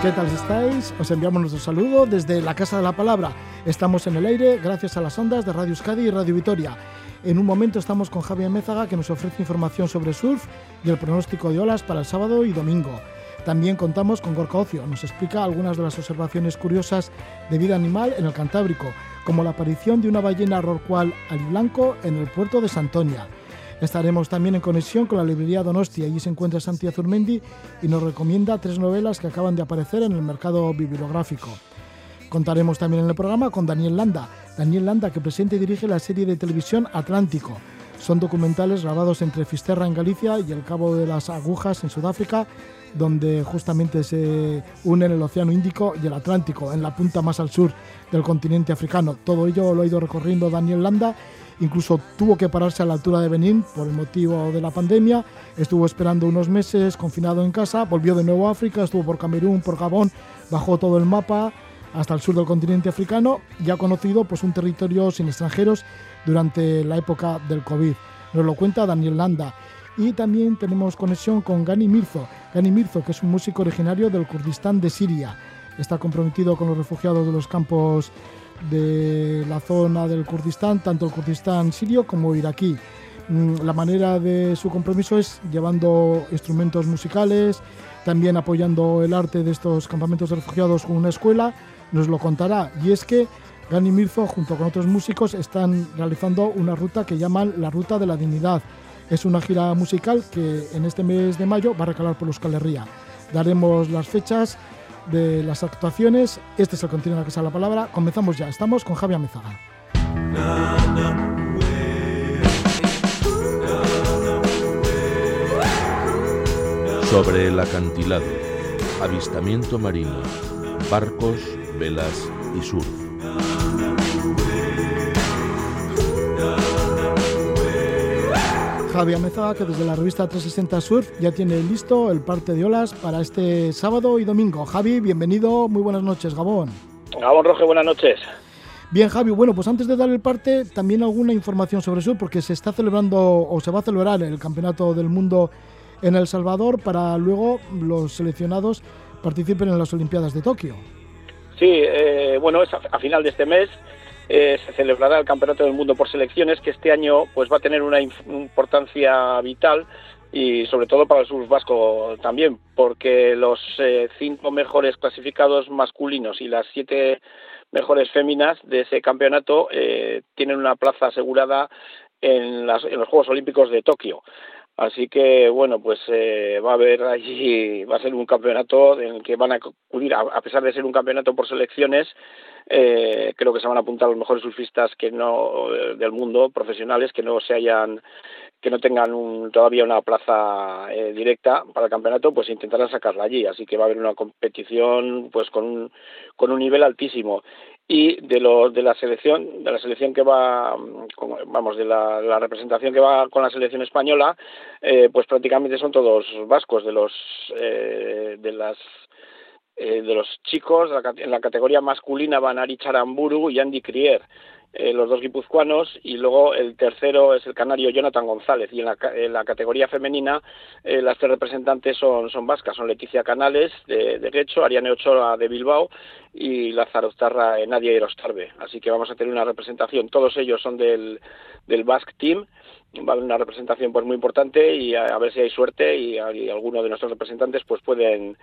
¿Qué tal estáis? Os enviamos nuestro saludo desde la Casa de la Palabra. Estamos en el aire gracias a las ondas de Radio Euskadi y Radio Vitoria. En un momento estamos con Javier Mézaga que nos ofrece información sobre surf y el pronóstico de olas para el sábado y domingo. También contamos con Gorka Ocio, nos explica algunas de las observaciones curiosas de vida animal en el Cantábrico, como la aparición de una ballena rorcual aliblanco en el puerto de Santoña. Estaremos también en conexión con la librería Donostia. Allí se encuentra Santi Azurmendi y nos recomienda tres novelas que acaban de aparecer en el mercado bibliográfico. Contaremos también en el programa con Daniel Landa. Daniel Landa, que presenta y dirige la serie de televisión Atlántico. Son documentales grabados entre Fisterra en Galicia y el Cabo de las Agujas en Sudáfrica, donde justamente se unen el Océano Índico y el Atlántico, en la punta más al sur del continente africano. Todo ello lo ha ido recorriendo Daniel Landa. Incluso tuvo que pararse a la altura de Benín por el motivo de la pandemia. Estuvo esperando unos meses confinado en casa, volvió de nuevo a África, estuvo por Camerún, por Gabón, bajó todo el mapa hasta el sur del continente africano y ha conocido pues, un territorio sin extranjeros durante la época del COVID. Nos lo cuenta Daniel Landa. Y también tenemos conexión con Gani Mirzo. Gani Mirzo, que es un músico originario del Kurdistán de Siria. Está comprometido con los refugiados de los campos de la zona del Kurdistán, tanto el Kurdistán sirio como iraquí. Mm, La manera de su compromiso es llevando instrumentos musicales, también apoyando el arte de estos campamentos de refugiados con una escuela, nos lo contará. Y es que Gani Mirzo, junto con otros músicos, están realizando una ruta que llaman la Ruta de la Dignidad. Es una gira musical que en este mes de mayo va a recalar por Euskal Herria. Daremos las fechas de las actuaciones. Este es el contenido de la Casa de la Palabra. Comenzamos ya. Estamos con Javier Mezaga. Sobre el acantilado, avistamiento marino, barcos, velas y surf. Javier Mezaga, que desde la revista 360 Surf ya tiene listo el parte de olas para este sábado y domingo. Javi, bienvenido, muy buenas noches, Gabón. Gabón Roge, buenas noches. Bien, Javi, bueno, pues antes de dar el parte, también alguna información sobre surf, porque se está celebrando o se va a celebrar el Campeonato del Mundo en El Salvador para luego los seleccionados participen en las Olimpiadas de Tokio. Sí, eh, bueno, es a, a final de este mes eh, se celebrará el Campeonato del Mundo por selecciones, que este año pues va a tener una importancia vital y sobre todo para el surf vasco también, porque los eh, cinco mejores clasificados masculinos y las siete mejores féminas de ese campeonato eh, tienen una plaza asegurada en los Juegos Olímpicos de Tokio. Así que, bueno, pues eh, va a haber allí, va a ser un campeonato en el que van a acudir, a, pesar de ser un campeonato por selecciones, eh, creo que se van a apuntar los mejores surfistas que no eh, del mundo, profesionales, que no se hayan que no tengan un, todavía una plaza eh, directa para el campeonato, pues intentarán sacarla allí. Así que va a haber una competición pues con un, con un nivel altísimo. Y de, lo, de la selección, de la selección que va, vamos, de la, representación que va con la selección española, eh, pues prácticamente son todos vascos, de los eh, de las eh, de los chicos, en la categoría masculina van Ari Charamburu y Andy Crier, eh, los dos guipuzcoanos, y luego el tercero es el canario Jonathan González, y en la, en la categoría femenina eh, las tres representantes son, son vascas, son Leticia Canales de, de Ariane Ochoa de Bilbao y Lázaro Tarra Nadia Irostarbe. Así que vamos a tener una representación, todos ellos son del, del Basque Team, va a una representación pues muy importante y a, a ver si hay suerte y, y alguno de nuestros representantes pues pueden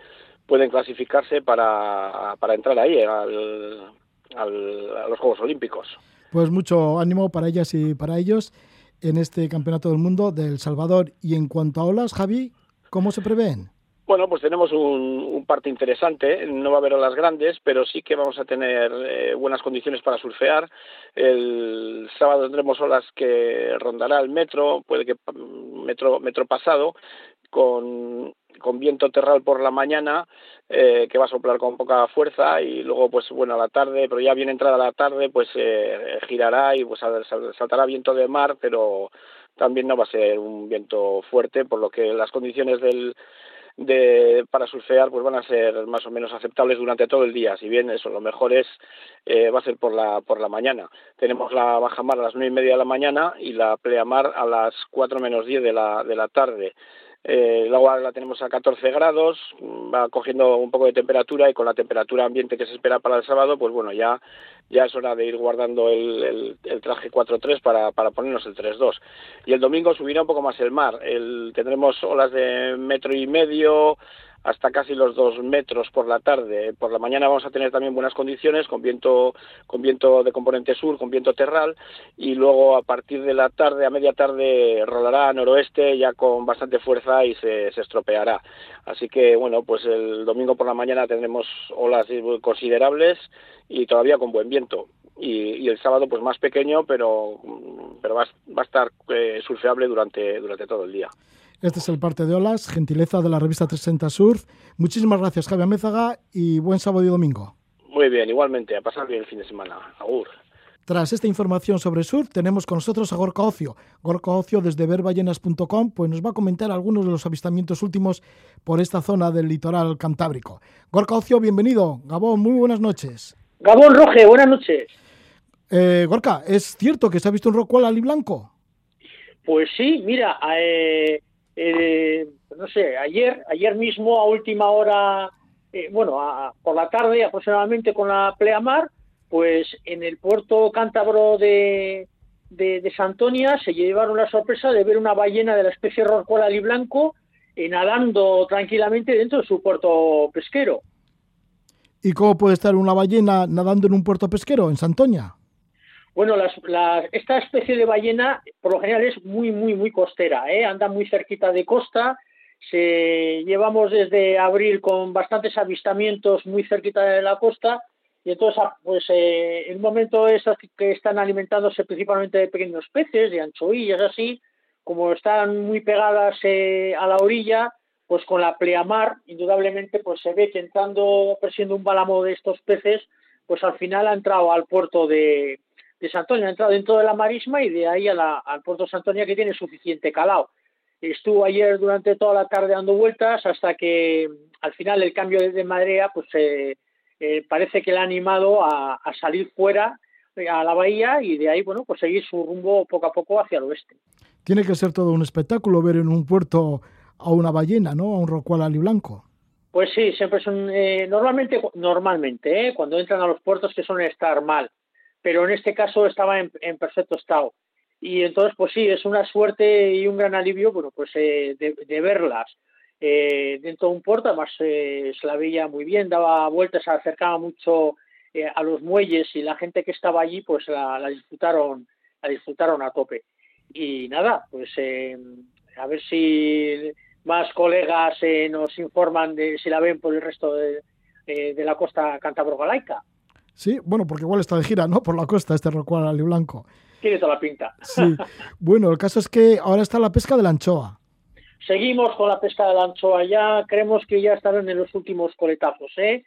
pueden clasificarse para, para entrar ahí al, al- a los Juegos Olímpicos. Pues mucho ánimo para ellas y para ellos en este Campeonato del Mundo de El Salvador. Y en cuanto a olas, Javi, ¿cómo se prevén? Bueno, pues tenemos un, un, parte interesante. No va a haber olas grandes, pero sí que vamos a tener eh, buenas condiciones para surfear. El sábado tendremos olas que rondará el metro, puede que mm, metro, metro pasado, con, con viento terral por la mañana, eh, que va a soplar con poca fuerza y luego, pues bueno, a la tarde, pero ya bien entrada la tarde, pues eh, girará y pues saltará viento de mar, pero también no va a ser un viento fuerte, por lo que las condiciones del de, para surfear pues van a ser más o menos aceptables durante todo el día. Si bien eso lo mejor es eh, va a ser por la por la mañana. Tenemos la baja mar a las nueve y media de la mañana y la pleamar a las cuatro menos diez de la de la tarde. Eh, el agua la tenemos a 14 grados, va cogiendo un poco de temperatura y con la temperatura ambiente que se espera para el sábado, pues bueno, ya, ya es hora de ir guardando el, el, el traje 4-3 para, para ponernos el 3-2. Y el domingo subirá un poco más el mar. El, tendremos olas de metro y medio, hasta casi los dos metros por la tarde. Por la mañana vamos a tener también buenas condiciones con viento, con viento de componente sur, con viento terral y luego a partir de la tarde, a media tarde, rolará a noroeste ya con bastante fuerza y se, se estropeará. Así que bueno, pues el domingo por la mañana tendremos olas considerables y todavía con buen viento. Y, y, el sábado pues más pequeño pero pero va, va a estar eh, surfeable durante durante todo el día. Este es el parte de olas, gentileza de la revista 360 Surf. Muchísimas gracias, Javier Mézaga, y buen sábado y domingo. Muy bien, igualmente, a pasar bien el fin de semana. Agur. Tras esta información sobre surf, tenemos con nosotros a Gorka Ocio. Gorka Ocio, desde verballenas.com, pues nos va a comentar algunos de los avistamientos últimos por esta zona del litoral cantábrico. Gorka Ocio, bienvenido. Gabón, muy buenas noches. Gabón Roge, buenas noches. Eh, Gorka, ¿es cierto que se ha visto un rockwall ali blanco? Pues sí, mira, eh, eh, no sé, ayer, ayer mismo a última hora, eh, bueno, a, por la tarde aproximadamente con la pleamar, pues en el puerto cántabro de, de, de Santonia se llevaron la sorpresa de ver una ballena de la especie rorcual y blanco eh, nadando tranquilamente dentro de su puerto pesquero. ¿Y cómo puede estar una ballena nadando en un puerto pesquero en Santoña? Bueno, esta especie de ballena por lo general es muy, muy, muy costera, ¿eh? anda muy cerquita de costa. Se, llevamos desde abril con bastantes avistamientos muy cerquita de la costa y entonces, pues eh, en un momento es que están alimentándose principalmente de pequeños peces, de anchoillas así, como están muy pegadas eh, a la orilla, pues con la pleamar, indudablemente, pues se ve que entrando, presiendo un bálamo de estos peces, pues al final ha entrado al puerto de, de Santoña, ha entrado dentro de la marisma y de ahí a la, al puerto Santoña que tiene suficiente calado. Estuvo ayer durante toda la tarde dando vueltas hasta que al final el cambio de marea pues eh, eh, parece que le ha animado a, a, salir fuera a la bahía y de ahí bueno pues seguir su rumbo poco a poco hacia el oeste. Tiene que ser todo un espectáculo ver en un puerto a una ballena, ¿no? A un rocual ali blanco. Pues sí, siempre son eh, normalmente normalmente ¿eh? cuando entran a los puertos que suelen estar mal pero en este caso estaba en, perfecto estado. Y entonces, pues sí, es una suerte y un gran alivio, bueno, pues eh, de, verlas eh, dentro de un puerto, además eh, se la veía muy bien, daba vueltas, se acercaba mucho eh, a los muelles y la gente que estaba allí, pues la, disfrutaron, la disfrutaron a tope. Y nada, pues a ver si más colegas nos informan de si la ven por el resto de, de la costa cantabro-galaica. Sí, bueno, porque igual está de gira, ¿no? Por la costa este rocual ali blanco. Tiene toda la pinta. Sí. Bueno, el caso es que ahora está la pesca de la anchoa. Seguimos con la pesca de la anchoa. Ya creemos que ya estarán en los últimos coletazos, ¿eh?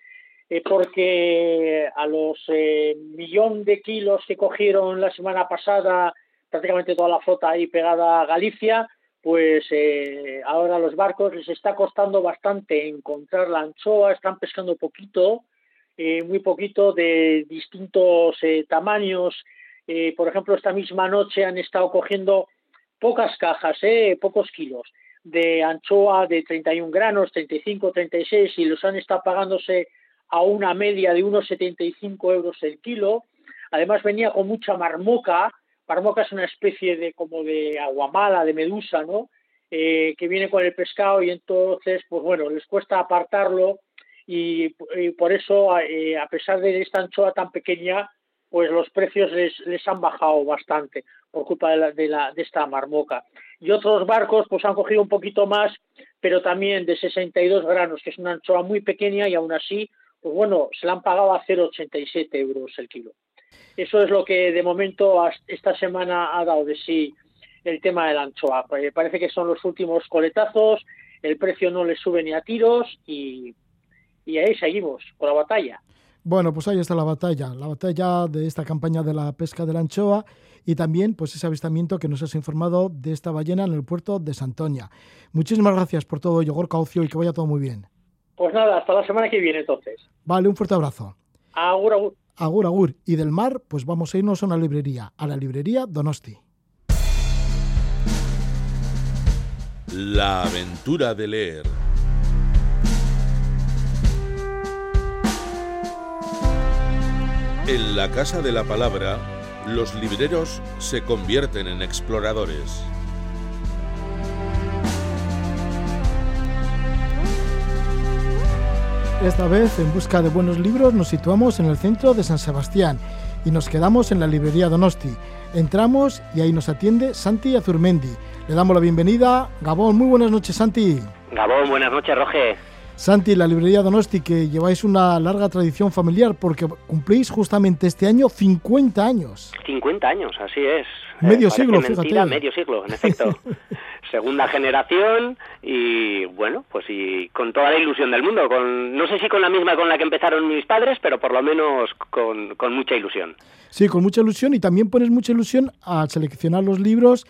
eh porque a los eh, millón de kilos que cogieron la semana pasada, prácticamente toda la flota ahí pegada a Galicia, pues eh, ahora a los barcos les está costando bastante encontrar la anchoa, están pescando poquito, eh, muy poquito de distintos eh, tamaños. Eh, por ejemplo, esta misma noche han estado cogiendo pocas cajas, pocos kilos de anchoa de 31 granos, 35, 36 y los han estado pagándose a una media de unos 75 euros el kilo. Además venía con mucha marmoca. Marmoca es una especie de como de aguamala, de medusa, ¿no? Que viene con el pescado y entonces, pues bueno, les cuesta apartarlo y, por eso, eh, a pesar de esta anchoa tan pequeña, pues los precios les, les han bajado bastante por culpa de, la, de, la, de esta marmoca. Y otros barcos pues han cogido un poquito más pero también de 62 granos, que es una anchoa muy pequeña y aún así, pues bueno, se la han pagado a 0,87 euros el kilo. Eso es lo que de momento esta semana ha dado de sí el tema de la anchoa. Eh, parece que son los últimos coletazos, el precio no le sube ni a tiros y, y ahí seguimos con la batalla. Bueno, pues ahí está la batalla, la batalla de esta campaña de la pesca de la anchoa y también pues ese avistamiento que nos has informado de esta ballena en el puerto de Santoña. Muchísimas gracias por todo, Yogor Caucio, y que vaya todo muy bien. Pues nada, hasta la semana que viene entonces. Vale, un fuerte abrazo. Agur, agur. Agur, agur. Y del mar, pues vamos a irnos a una librería, a la librería Donosti. La aventura de leer. En la Casa de la Palabra, los libreros se convierten en exploradores. Esta vez, en busca de buenos libros, nos situamos en el centro de San Sebastián y nos quedamos en la librería Donosti. Entramos y ahí nos atiende Santi Azurmendi. Le damos la bienvenida. Gabón, muy buenas noches, Santi. Gabón, buenas noches, Roge. Santi, la librería Donosti, que lleváis una larga tradición familiar porque cumplís justamente este año 50 años. 50 años, así es. Medio Eh, siglo, mentira, fíjate. Medio siglo, en efecto. Segunda generación y bueno, pues y con toda la ilusión del mundo. Con, no sé si con la misma con la que empezaron mis padres, pero por lo menos con, con mucha ilusión. Sí, con mucha ilusión y también pones mucha ilusión al seleccionar los libros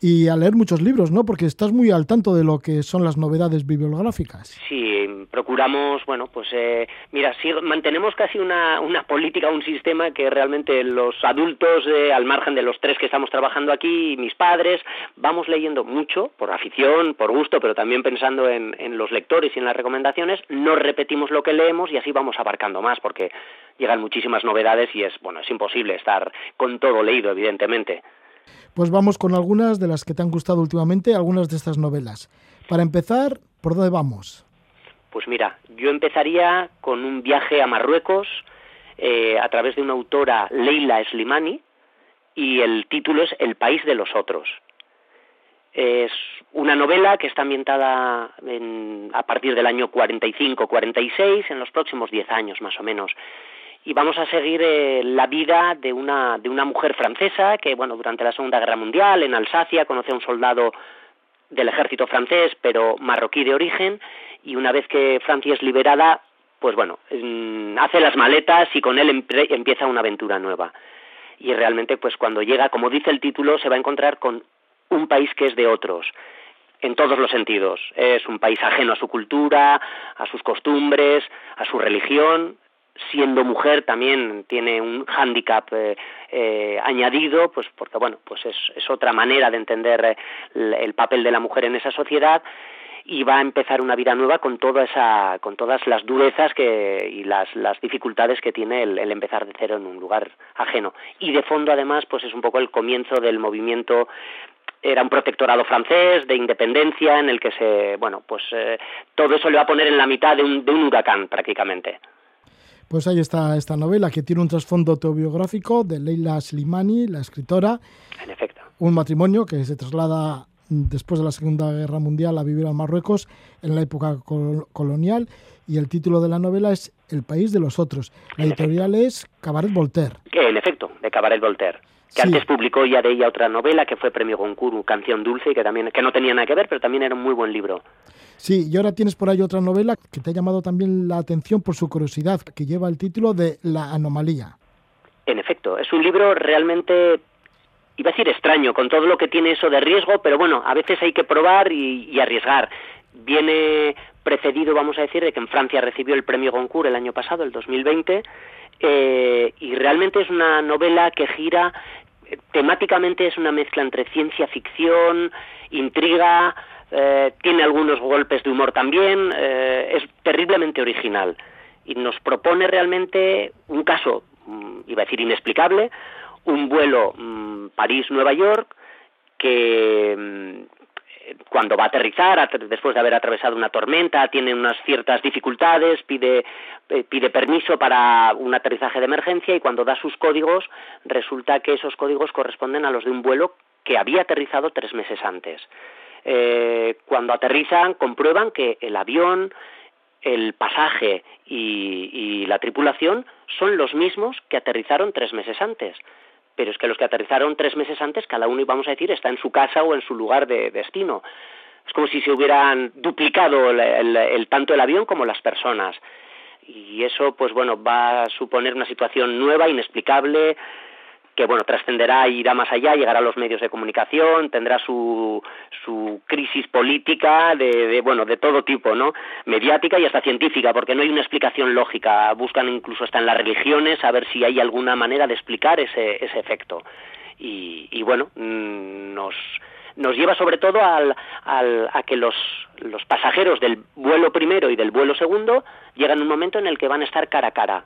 y a leer muchos libros, ¿no? Porque estás muy al tanto de lo que son las novedades bibliográficas. Sí, procuramos, bueno, pues eh, mira, sí, mantenemos casi una, una política, un sistema que realmente los adultos, eh, al margen de los tres que estamos trabajando aquí, mis padres, vamos leyendo mucho, por afición, por gusto, pero también pensando en, en los lectores y en las recomendaciones, no repetimos lo que leemos y así vamos abarcando más, porque llegan muchísimas novedades y es, bueno, es imposible estar con todo leído, evidentemente. Pues vamos con algunas de las que te han gustado últimamente, algunas de estas novelas. Para empezar, ¿por dónde vamos? Pues mira, yo empezaría con un viaje a Marruecos eh, a través de una autora, Leila Slimani, y el título es El país de los otros. Es una novela que está ambientada en- a partir del año 45-46, en los próximos 10 años más o menos. Y vamos a seguir eh, la vida de una, de una mujer francesa que, bueno, durante la Segunda Guerra Mundial, en Alsacia, conoce a un soldado del ejército francés, pero marroquí de origen, y una vez que Francia es liberada, pues bueno, mm, hace las maletas y con él empieza una aventura nueva. Y realmente, pues cuando llega, como dice el título, se va a encontrar con un país que es de otros, en todos los sentidos. Es un país ajeno a su cultura, a sus costumbres, a su religión. Siendo mujer también tiene un hándicap eh, eh, añadido, pues porque bueno, pues es, es otra manera de entender eh, el, el papel de la mujer en esa sociedad y va a empezar una vida nueva con toda esa, con todas las durezas que, y las, las dificultades que tiene el, empezar de cero en un lugar ajeno. Y de fondo, además, pues es un poco el comienzo del movimiento era un protectorado francés de independencia en el que se bueno pues todo eso le va a poner en la mitad de un, de un huracán prácticamente Pues ahí está esta novela que tiene un trasfondo autobiográfico de Leila Slimani, la escritora, en efecto. Un matrimonio que se traslada después de la Segunda Guerra Mundial a vivir a Marruecos en la época col- colonial. Y el título de la novela es El país de los otros. La En editorial es Cabaret Voltaire. en efecto de Cabaret Voltaire que Sí. antes publicó ya de ella otra novela que fue premio Goncourt Canción dulce que también que no tenía nada que ver pero también era un muy buen libro Sí, y ahora tienes por ahí otra novela que te ha llamado también la atención por su curiosidad, que lleva el título de La anomalía. En efecto, es un libro realmente, iba a decir extraño, con todo lo que tiene eso de riesgo, pero bueno, a veces hay que probar y, y arriesgar. Viene precedido, vamos a decir, de que en Francia recibió el premio Goncourt el año pasado, el 2020, eh, y realmente es una novela que gira, eh, temáticamente es una mezcla entre ciencia ficción, intriga, eh, tiene algunos golpes de humor también, eh, es terriblemente original y nos propone realmente un caso, mm, iba a decir inexplicable, un vuelo mm, París-Nueva York que mm, cuando va a aterrizar, at- después de haber atravesado una tormenta, tiene unas ciertas dificultades, pide, eh, pide permiso para un aterrizaje de emergencia y cuando da sus códigos resulta que esos códigos corresponden a los de un vuelo que había aterrizado tres meses antes. eh, cuando aterrizan comprueban que el avión, el pasaje y, la tripulación son los mismos que aterrizaron tres meses antes. Pero es que los que aterrizaron tres meses antes, cada uno, vamos a decir, está en su casa o en su lugar de destino. Es como si se hubieran duplicado el tanto el avión como las personas y eso pues bueno va a suponer una situación nueva inexplicable que bueno trascenderá y irá más allá llegará a los medios de comunicación tendrá su su crisis política de, de, bueno de todo tipo no mediática y hasta científica porque no hay una explicación lógica. Buscan incluso hasta en las religiones a ver si hay alguna manera de explicar ese ese efecto. Y, y bueno mm, nos nos lleva sobre todo al, al, a que los, los pasajeros del vuelo primero y del vuelo segundo llegan a un momento en el que van a estar cara a cara.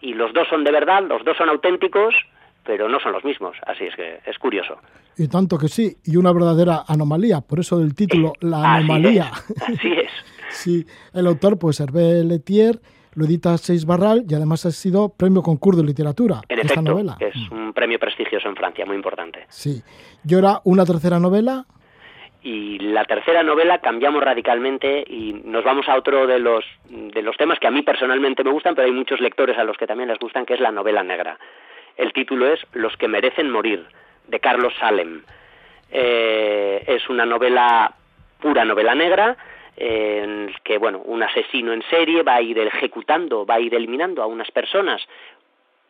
Y los dos son de verdad, los dos son auténticos, pero no son los mismos. Así es que es curioso. Y tanto que sí, y una verdadera anomalía, por eso del título, la anomalía. Así es. sí, el autor, pues Hervé Letier, lo edita Seis Barral y además ha sido premio concurso de literatura. En esta efecto, novela. es un premio prestigioso en Francia, muy importante. Sí. Y ahora una tercera novela. Y la tercera novela cambiamos radicalmente y nos vamos a otro de los, de los temas que a mí personalmente me gustan, pero hay muchos lectores a los que también les gustan, que es la novela negra. El título es Los que merecen morir, de Carlos Salem. Eh, es una novela, pura novela negra, en que bueno un asesino en serie va a ir ejecutando, va a ir eliminando a unas personas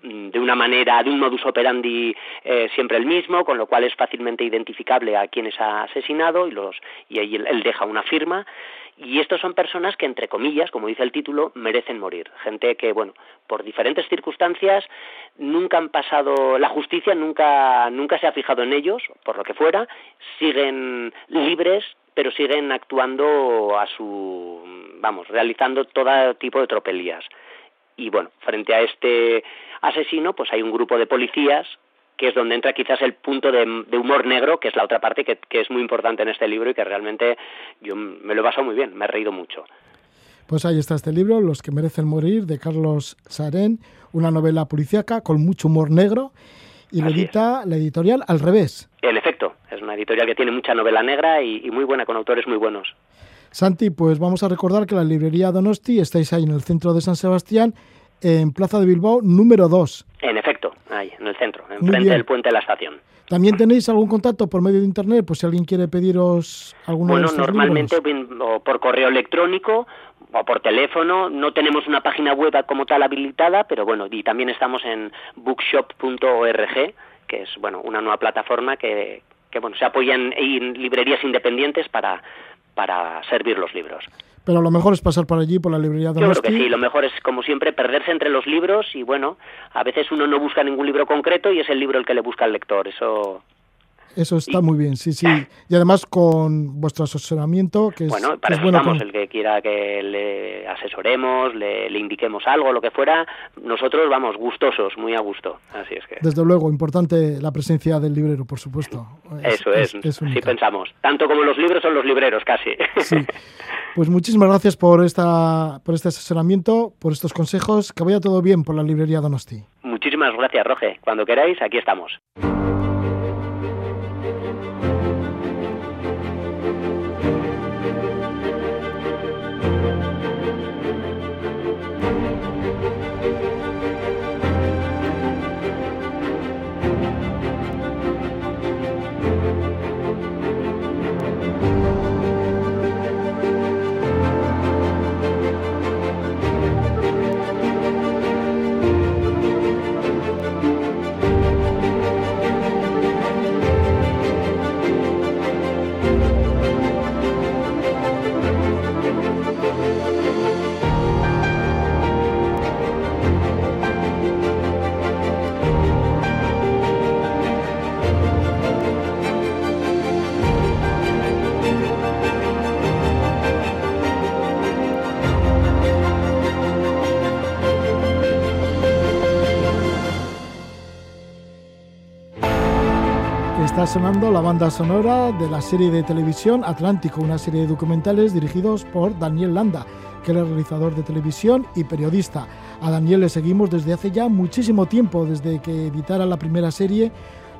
de una manera, de un modus operandi eh, siempre el mismo, con lo cual es fácilmente identificable a quienes ha asesinado y los y ahí él, él deja una firma y estos son personas que entre comillas, como dice el título, merecen morir, gente que bueno, por diferentes circunstancias nunca han pasado la justicia nunca nunca se ha fijado en ellos, por lo que fuera, siguen libres pero siguen actuando a su, vamos, realizando todo tipo de tropelías. Y bueno, frente a este asesino, pues hay un grupo de policías que es donde entra quizás el punto de, humor negro, que es la otra parte que, es muy importante en este libro y que realmente yo me lo he pasado muy bien, me he reído mucho. Pues ahí está este libro, Los que merecen morir, de Carlos Sarén, una novela policíaca con mucho humor negro y lo edita la editorial Al Revés. En efecto, es una editorial que tiene mucha novela negra y, muy buena, con autores muy buenos. Santi, pues vamos a recordar que la librería Donosti estáis ahí en el centro de San Sebastián, en Plaza de Bilbao número 2. En efecto, ahí, en el centro, enfrente del puente de la estación. ¿También tenéis algún contacto por medio de internet? Pues si alguien quiere pediros alguno bueno, de normalmente por correo electrónico o por teléfono. No tenemos una página web como tal habilitada, pero bueno, y también estamos en bookshop.org, que es bueno una nueva plataforma que, que bueno se apoya en, librerías independientes para para servir los libros. Pero lo mejor es pasar por allí, por la librería de Yo creo que sí, lo mejor es, como siempre, perderse entre los libros y, bueno, a veces uno no busca ningún libro concreto y es el libro el que le busca al lector. Eso eso está muy bien, sí, sí. Y además con vuestro asesoramiento, que es bueno. Para que estamos, el que quiera que le asesoremos, le, indiquemos algo, lo que fuera, nosotros vamos gustosos, muy a gusto. Así es que. Desde luego, importante la presencia del librero, por supuesto. Eso es, sí pensamos. Tanto como los libros son los libreros, casi. Sí. Pues muchísimas gracias por, esta, por este asesoramiento, por estos consejos. Que vaya todo bien por la librería Donosti. Muchísimas gracias, Roge. Cuando queráis, aquí estamos. Sonando la banda sonora de la serie de televisión Atlántico, una serie de documentales dirigidos por Daniel Landa, que era realizador de televisión y periodista. A Daniel le seguimos desde hace ya muchísimo tiempo, desde que editara la primera serie.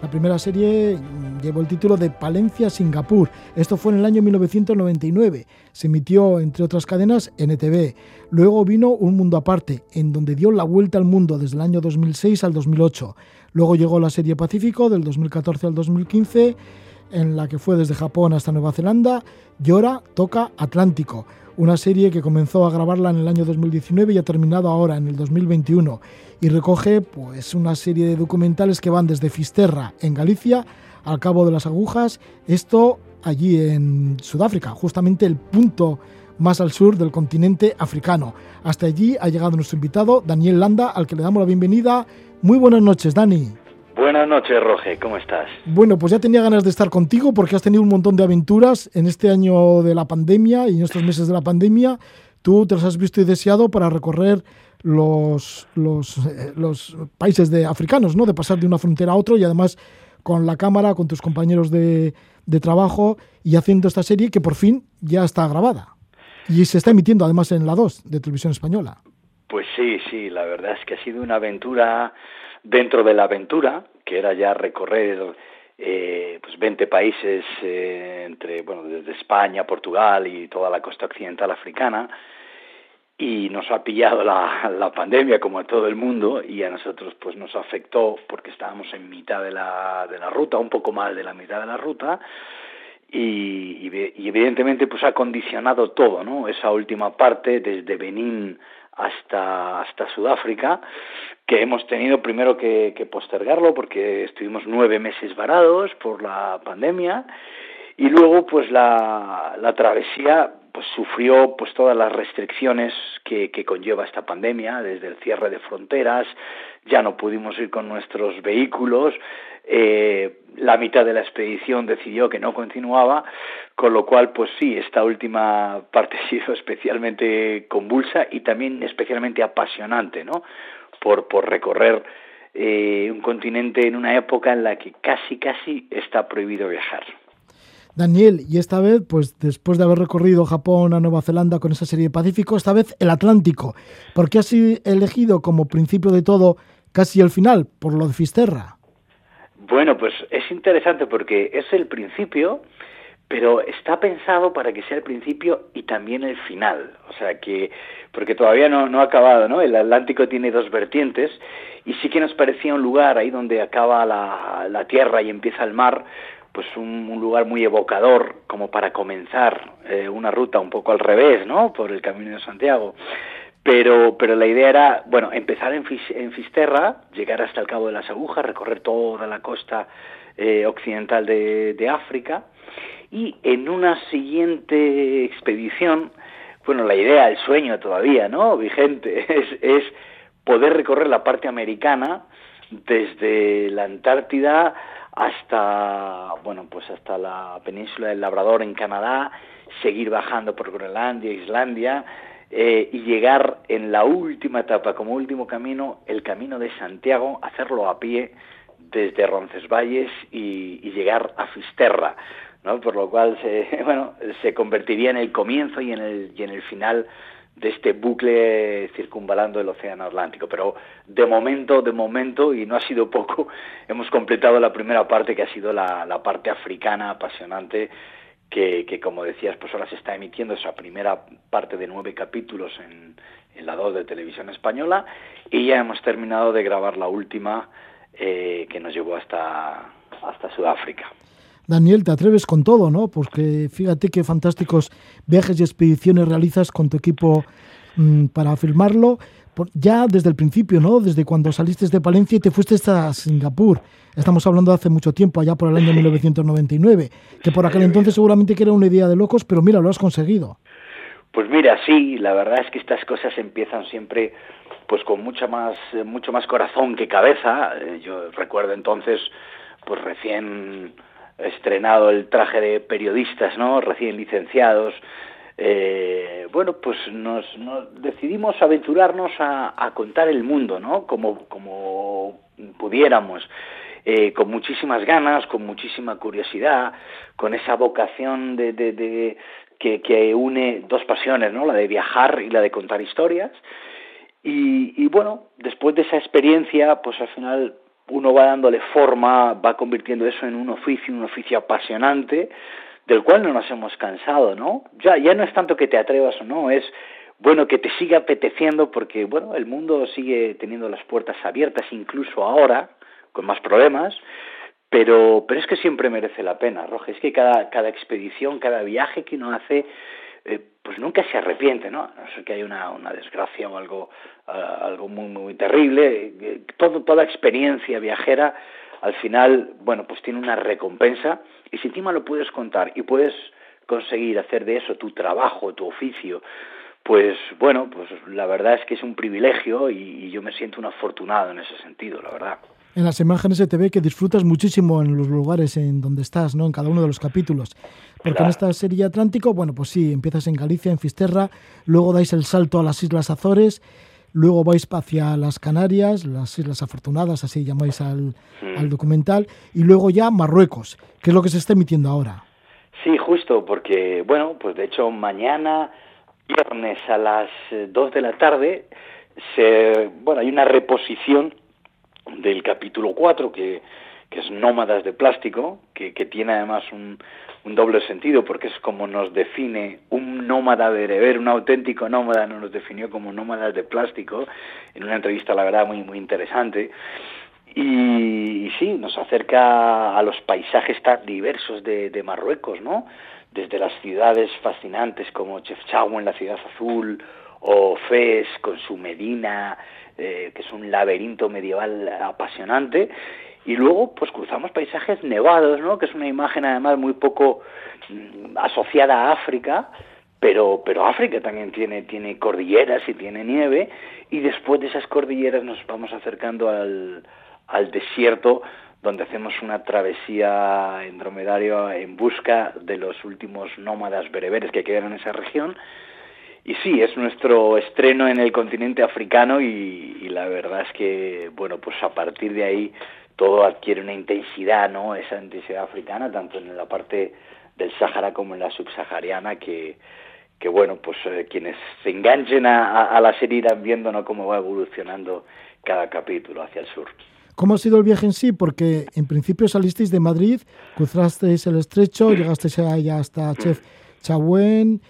La primera serie llevó el título de Palencia Singapur. Esto fue en el año 1999. Se emitió, entre otras cadenas, NTV. Luego vino Un Mundo Aparte, en donde dio la vuelta al mundo desde el año 2006 al 2008. Luego llegó la serie Pacífico del 2014 al 2015, en la que fue desde Japón hasta Nueva Zelanda. Y ahora toca Atlántico una serie que comenzó a grabarla en el año 2019 y ha terminado ahora en el 2021 y recoge pues una serie de documentales que van desde Fisterra en Galicia al Cabo de las Agujas, esto allí en Sudáfrica, justamente el punto más al sur del continente africano. Hasta allí ha llegado nuestro invitado Daniel Landa, al que le damos la bienvenida. Muy buenas noches, Dani. Buenas noches, Roge, ¿cómo estás? Bueno, pues ya tenía ganas de estar contigo porque has tenido un montón de aventuras en este año de la pandemia y en estos meses de la pandemia. Tú te las has visto y deseado para recorrer los, los, eh, los países de africanos, ¿no? De pasar de una frontera a otra y además con la cámara, con tus compañeros de, de trabajo y haciendo esta serie que por fin ya está grabada. Y se está emitiendo además en la 2 de Televisión Española. Pues sí, sí, la verdad es que ha sido una aventura dentro de la aventura, que era ya recorrer eh, pues 20 países eh, entre bueno desde España, Portugal y toda la costa occidental africana y nos ha pillado la, la pandemia como a todo el mundo y a nosotros pues nos afectó porque estábamos en mitad de la, de la ruta, un poco más de la mitad de la ruta y, evidentemente pues ha condicionado todo, ¿no? Esa última parte desde Benín hasta, hasta Sudáfrica, que hemos tenido primero que, postergarlo porque estuvimos nueve meses varados por la pandemia y luego pues la, la travesía pues sufrió pues todas las restricciones que, que conlleva esta pandemia desde el cierre de fronteras ya no pudimos ir con nuestros vehículos eh, la mitad de la expedición decidió que no continuaba, con lo cual, pues sí, esta última parte ha sido especialmente convulsa y también especialmente apasionante, ¿no? Por, por recorrer eh, un continente en una época en la que casi, casi está prohibido viajar. Daniel, y esta vez, pues después de haber recorrido Japón a Nueva Zelanda con esa serie de Pacífico, esta vez el Atlántico. ¿Por qué has elegido como principio de todo casi el final? Por lo de Fisterra. Bueno, pues es interesante porque es el principio, pero está pensado para que sea el principio y también el final. O sea que, porque todavía no, no ha acabado, ¿no? El Atlántico tiene dos vertientes y sí que nos parecía un lugar ahí donde acaba la, la tierra y empieza el mar, pues un, lugar muy evocador como para comenzar eh, una ruta un poco al revés, ¿no? Por el Camino de Santiago. Pero, pero la idea era, bueno, empezar en, en Fisterra, llegar hasta el Cabo de las Agujas, recorrer toda la costa eh, occidental de, de África y en una siguiente expedición, bueno, la idea, el sueño todavía, ¿no? Vigente, es, poder recorrer la parte americana desde la Antártida hasta, bueno, pues hasta la península del Labrador en Canadá, seguir bajando por Groenlandia, Islandia, eh, y llegar en la última etapa, como último camino, el camino de Santiago, hacerlo a pie desde Roncesvalles y, y llegar a Fisterra, ¿no? Por lo cual, se, bueno, se convertiría en el comienzo y en el, y en el final de este bucle circunvalando el Océano Atlántico. Pero de momento, de momento, y no ha sido poco, hemos completado la primera parte que ha sido la, la parte africana apasionante que, que, como decías, pues ahora se está emitiendo esa primera parte de nueve capítulos en, en la 2 de Televisión Española y ya hemos terminado de grabar la última eh, que nos llevó hasta, hasta Sudáfrica. Daniel, te atreves con todo, ¿no? Porque fíjate qué fantásticos viajes y expediciones realizas con tu equipo mmm, para filmarlo ya desde el principio, ¿no? Desde cuando saliste de Palencia y te fuiste hasta Singapur. Estamos hablando de hace mucho tiempo, allá por el año 1999, que por aquel entonces seguramente que era una idea de locos, pero mira, lo has conseguido. Pues mira, sí, la verdad es que estas cosas empiezan siempre pues con mucha más mucho más corazón que cabeza. Eh, yo recuerdo entonces pues recién estrenado el traje de periodistas, ¿no? Recién licenciados, eh, bueno, pues nos, nos, decidimos aventurarnos a, contar el mundo, ¿no? Como, como pudiéramos, eh, con muchísimas ganas, con muchísima curiosidad, con esa vocación de, que, une dos pasiones, ¿no? La de viajar y la de contar historias. Y, y bueno, después de esa experiencia, pues al final uno va dándole forma, va convirtiendo eso en un oficio, un oficio apasionante, del cual no nos hemos cansado, ¿no? Ya, ya no es tanto que te atrevas o no, es bueno que te siga apeteciendo porque, bueno, el mundo sigue teniendo las puertas abiertas incluso ahora, con más problemas, pero, pero es que siempre merece la pena, Roge, es que cada, cada expedición, cada viaje que uno hace, eh, pues nunca se arrepiente, ¿no? No sé que hay una, una desgracia o algo, algo muy, muy terrible. Todo, toda experiencia viajera, al final, bueno, pues tiene una recompensa y si encima lo puedes contar y puedes conseguir hacer de eso tu trabajo, tu oficio, pues bueno, pues la verdad es que es un privilegio y yo me siento un afortunado en ese sentido, la verdad. En las imágenes se te ve que disfrutas muchísimo en los lugares en donde estás, ¿no? En cada uno de los capítulos. Porque Claro. en esta serie Atlántico, bueno, pues sí, empiezas en Galicia, en Fisterra, luego dais el salto a las Islas Azores, luego vais hacia las Canarias, las Islas Afortunadas, así llamáis al, al documental, y luego ya Marruecos, que es lo que se está emitiendo ahora. Sí, justo, porque, bueno, pues de hecho mañana, viernes a las eh, 2 de la tarde, se, bueno, hay una reposición del capítulo 4, que, que es Nómadas de Plástico, que, que tiene además un, un doble sentido, porque es como nos define un nómada bereber, un auténtico nómada nos definió como nómadas de plástico, en una entrevista, la verdad, muy, muy interesante. Y, y sí, nos acerca a los paisajes tan diversos de, de Marruecos, ¿no? Desde las ciudades fascinantes como Chefchaouen, la ciudad azul, o Fez con su Medina, eh, que es un laberinto medieval apasionante, y luego pues cruzamos paisajes nevados, ¿no? Que es una imagen además muy poco mm, asociada a África, pero pero África también tiene tiene cordilleras y tiene nieve y después de esas cordilleras nos vamos acercando al al desierto donde hacemos una travesía en dromedario en busca de los últimos nómadas bereberes que quedan en esa región. Y sí, es nuestro estreno en el continente africano y, la verdad es que, bueno, pues a partir de ahí todo adquiere una intensidad, ¿no? Esa intensidad africana, tanto en la parte del Sáhara como en la subsahariana, que, que bueno, pues eh, quienes se enganchen a, la serie irán viendo, ¿no? Cómo va evolucionando cada capítulo hacia el sur. ¿Cómo ha sido el viaje en sí? Porque en principio salisteis de Madrid, cruzasteis el estrecho, llegasteis allá hasta Chef Chauen,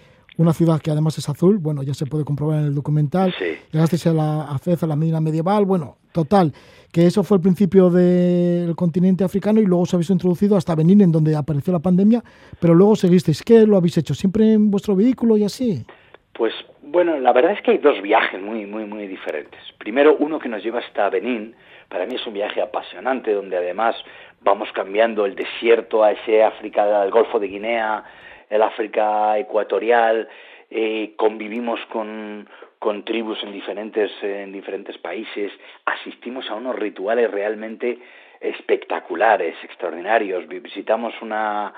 una ciudad que además es azul, bueno, ya se puede comprobar en el documental. Sí. Llegasteis a la a Fez, a la Medina medieval, bueno, total, que eso fue el principio del continente africano y luego os habéis introducido hasta Benín, en donde apareció la pandemia, pero luego seguisteis. ¿Qué lo habéis hecho? ¿Siempre en vuestro vehículo y así? Pues bueno, la verdad es que hay dos viajes muy, muy, muy diferentes. Primero, uno que nos lleva hasta Benín. Para mí es un viaje apasionante, donde además vamos cambiando el desierto a ese África, al Golfo de Guinea, el África ecuatorial, eh, convivimos con, con tribus en diferentes, en diferentes países, asistimos a unos rituales realmente espectaculares, extraordinarios. Visitamos una,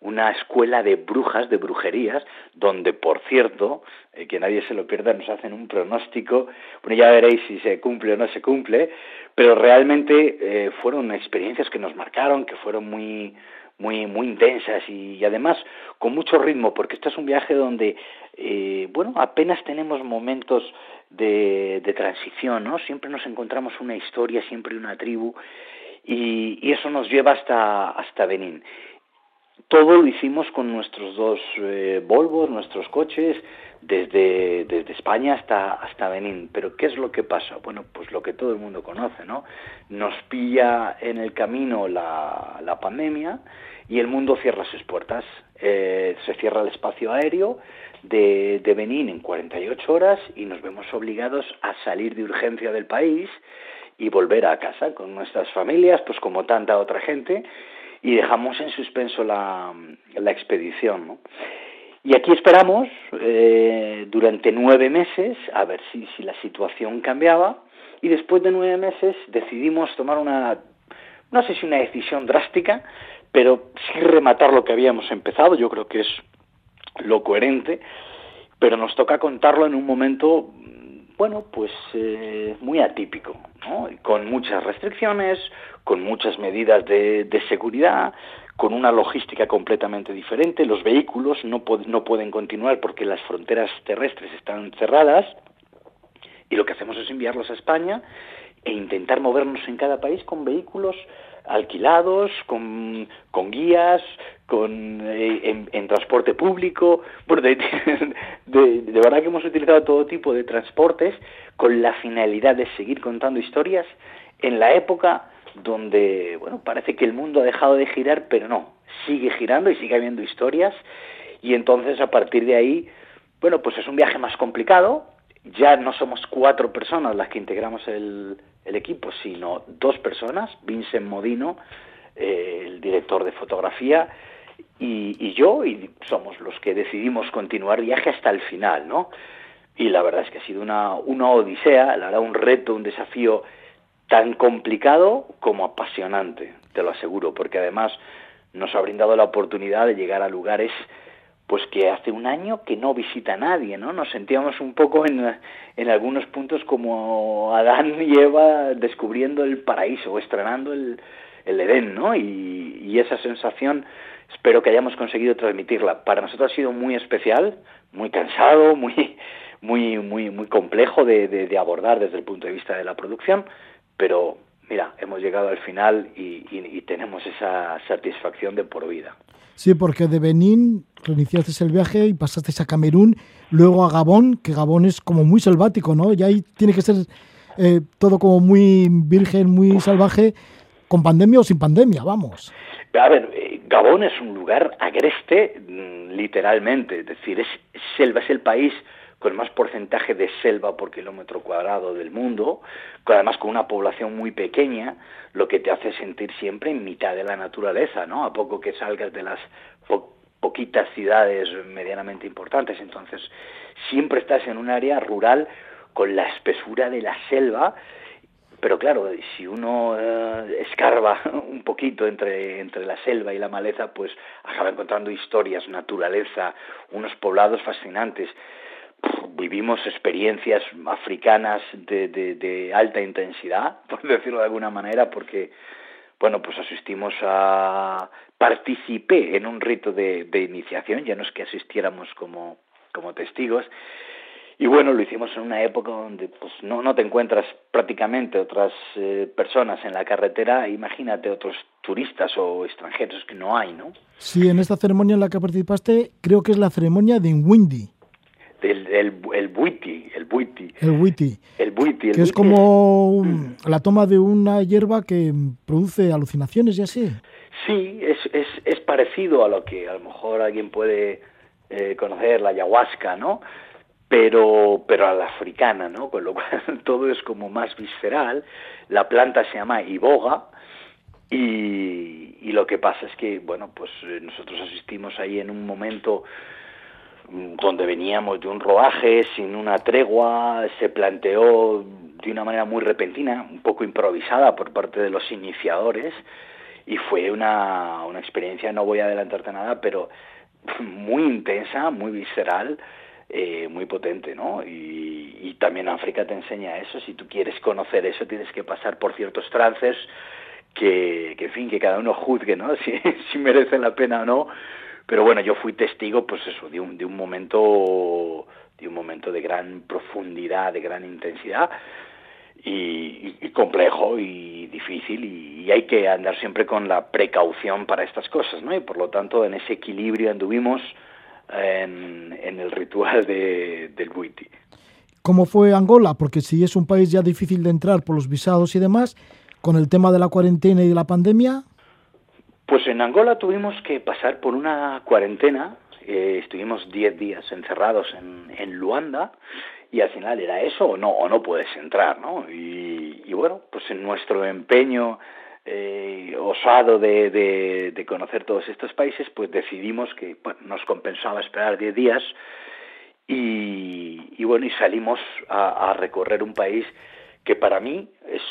una escuela de brujas, de brujerías, donde, por cierto, eh, que nadie se lo pierda, nos hacen un pronóstico, bueno, ya veréis si se cumple o no se cumple, pero realmente eh, fueron experiencias que nos marcaron, que fueron muy, muy, muy intensas y, además con mucho ritmo, porque este es un viaje donde, eh, bueno, apenas tenemos momentos de, de transición, ¿no? Siempre nos encontramos una historia, siempre una tribu, y, y eso nos lleva hasta, hasta Benín todo lo hicimos con nuestros dos eh, Volvos, nuestros coches, desde, España hasta, Benín. Pero ¿qué es lo que pasa? Bueno, pues lo que todo el mundo conoce, ¿no? Nos pilla en el camino la, pandemia y el mundo cierra sus puertas. Eh, se cierra el espacio aéreo de Benín en 48 horas y nos vemos obligados a salir de urgencia del país y volver a casa con nuestras familias, pues como tanta otra gente, y dejamos en suspenso la, la expedición. ¿no? Y aquí esperamos eh, durante nueve meses a ver si, si la situación cambiaba y después de nueve meses decidimos tomar una, no sé si una decisión drástica, pero sí rematar lo que habíamos empezado, yo creo que es lo coherente, pero nos toca contarlo en un momento, bueno, pues eh, muy atípico, ¿no? con muchas restricciones, con muchas medidas de, de, seguridad, con una logística completamente diferente. Los vehículos no, no, pueden continuar porque las fronteras terrestres están cerradas y lo que hacemos es enviarlos a España e intentar movernos en cada país con vehículos alquilados, con, con guías, con, eh, en, transporte público. De, de, verdad que hemos utilizado todo tipo de transportes con la finalidad de seguir contando historias en la época donde, bueno, parece que el mundo ha dejado de girar, pero no, sigue girando y sigue habiendo historias. Y entonces, a partir de ahí, bueno, pues es un viaje más complicado. Ya no somos cuatro personas las que integramos el, el equipo, sino dos personas, Vincent Modino, eh, el director de fotografía, y, yo, y somos los que decidimos continuar viaje hasta el final, ¿no? Y la verdad es que ha sido una, una odisea, la verdad, un reto, un desafío tan complicado como apasionante, te lo aseguro, porque además nos ha brindado la oportunidad de llegar a lugares pues que hace un año que no visita nadie, ¿no? Nos sentíamos un poco en, en algunos puntos como Adán y Eva descubriendo el paraíso o estrenando el, el Edén, ¿no? Y, esa sensación espero que hayamos conseguido transmitirla. Para nosotros ha sido muy especial, muy cansado, muy, muy, muy, muy complejo de, de, abordar desde el punto de vista de la producción, pero mira, hemos llegado al final y, y tenemos esa satisfacción de por vida. Sí, porque de Benín reiniciaste el viaje y pasaste a Camerún, luego a Gabón, que Gabón es como muy selvático, ¿no? Y ahí tiene que ser eh, todo como muy virgen, muy salvaje, con pandemia o sin pandemia, vamos. A ver, Gabón es un lugar agreste, mm, literalmente, es decir, es selva, es el país con más porcentaje de selva por kilómetro cuadrado del mundo, además con una población muy pequeña, lo que te hace sentir siempre en mitad de la naturaleza, ¿no? A poco que salgas de las poquitas ciudades medianamente importantes, entonces siempre estás en un área rural con la espesura de la selva, pero claro, si uno eh, escarba un poquito entre, entre la selva y la maleza, pues acaba encontrando historias, naturaleza, unos poblados fascinantes vivimos experiencias africanas de, de, alta intensidad, por decirlo de alguna manera, porque, bueno, pues asistimos a... participé en un rito de, de iniciación, ya no es que asistiéramos como, como testigos, y bueno, lo hicimos en una época donde pues no, no te encuentras prácticamente otras eh, personas en la carretera, imagínate otros turistas o extranjeros que no hay, ¿no? Sí, en esta ceremonia en la que participaste, creo que es la ceremonia de Windy del el, el buiti, el buiti. El buiti. El buiti. El que es como la toma de una hierba que produce alucinaciones y así. Sí, es, es, es parecido a lo que a lo mejor alguien puede eh, conocer, la ayahuasca, ¿no? Pero, pero a la africana, ¿no? Con lo cual todo es como más visceral. La planta se llama iboga, y, y, lo que pasa es que, bueno, pues eh, nosotros asistimos ahí en un momento donde veníamos de un rodaje sin una tregua, se planteó de una manera muy repentina, un poco improvisada por parte de los iniciadores y fue una, una experiencia, no voy a adelantarte nada, pero muy intensa, muy visceral, eh, muy potente, ¿no? Y, y también África te enseña eso, si tú quieres conocer eso tienes que pasar por ciertos trances que, que en fin, que cada uno juzgue, ¿no? Si, si merece la pena o no, pero bueno, yo fui testigo, pues eso, de un, de un momento de un momento de gran profundidad, de gran intensidad y, y complejo y difícil y, y, hay que andar siempre con la precaución para estas cosas, ¿no? Y por lo tanto en ese equilibrio anduvimos en, en el ritual de, del Buiti. ¿Cómo fue Angola? Porque si es un país ya difícil de entrar por los visados y demás, con el tema de la cuarentena y de la pandemia, pues en Angola tuvimos que pasar por una cuarentena, eh, estuvimos 10 días encerrados en, Luanda y al final era eso o no, o no puedes entrar, ¿no? Y, bueno, pues en nuestro empeño eh, osado de, conocer todos estos países, pues decidimos que nos compensaba esperar 10 días y, y bueno, y salimos a, a recorrer un país que para mí es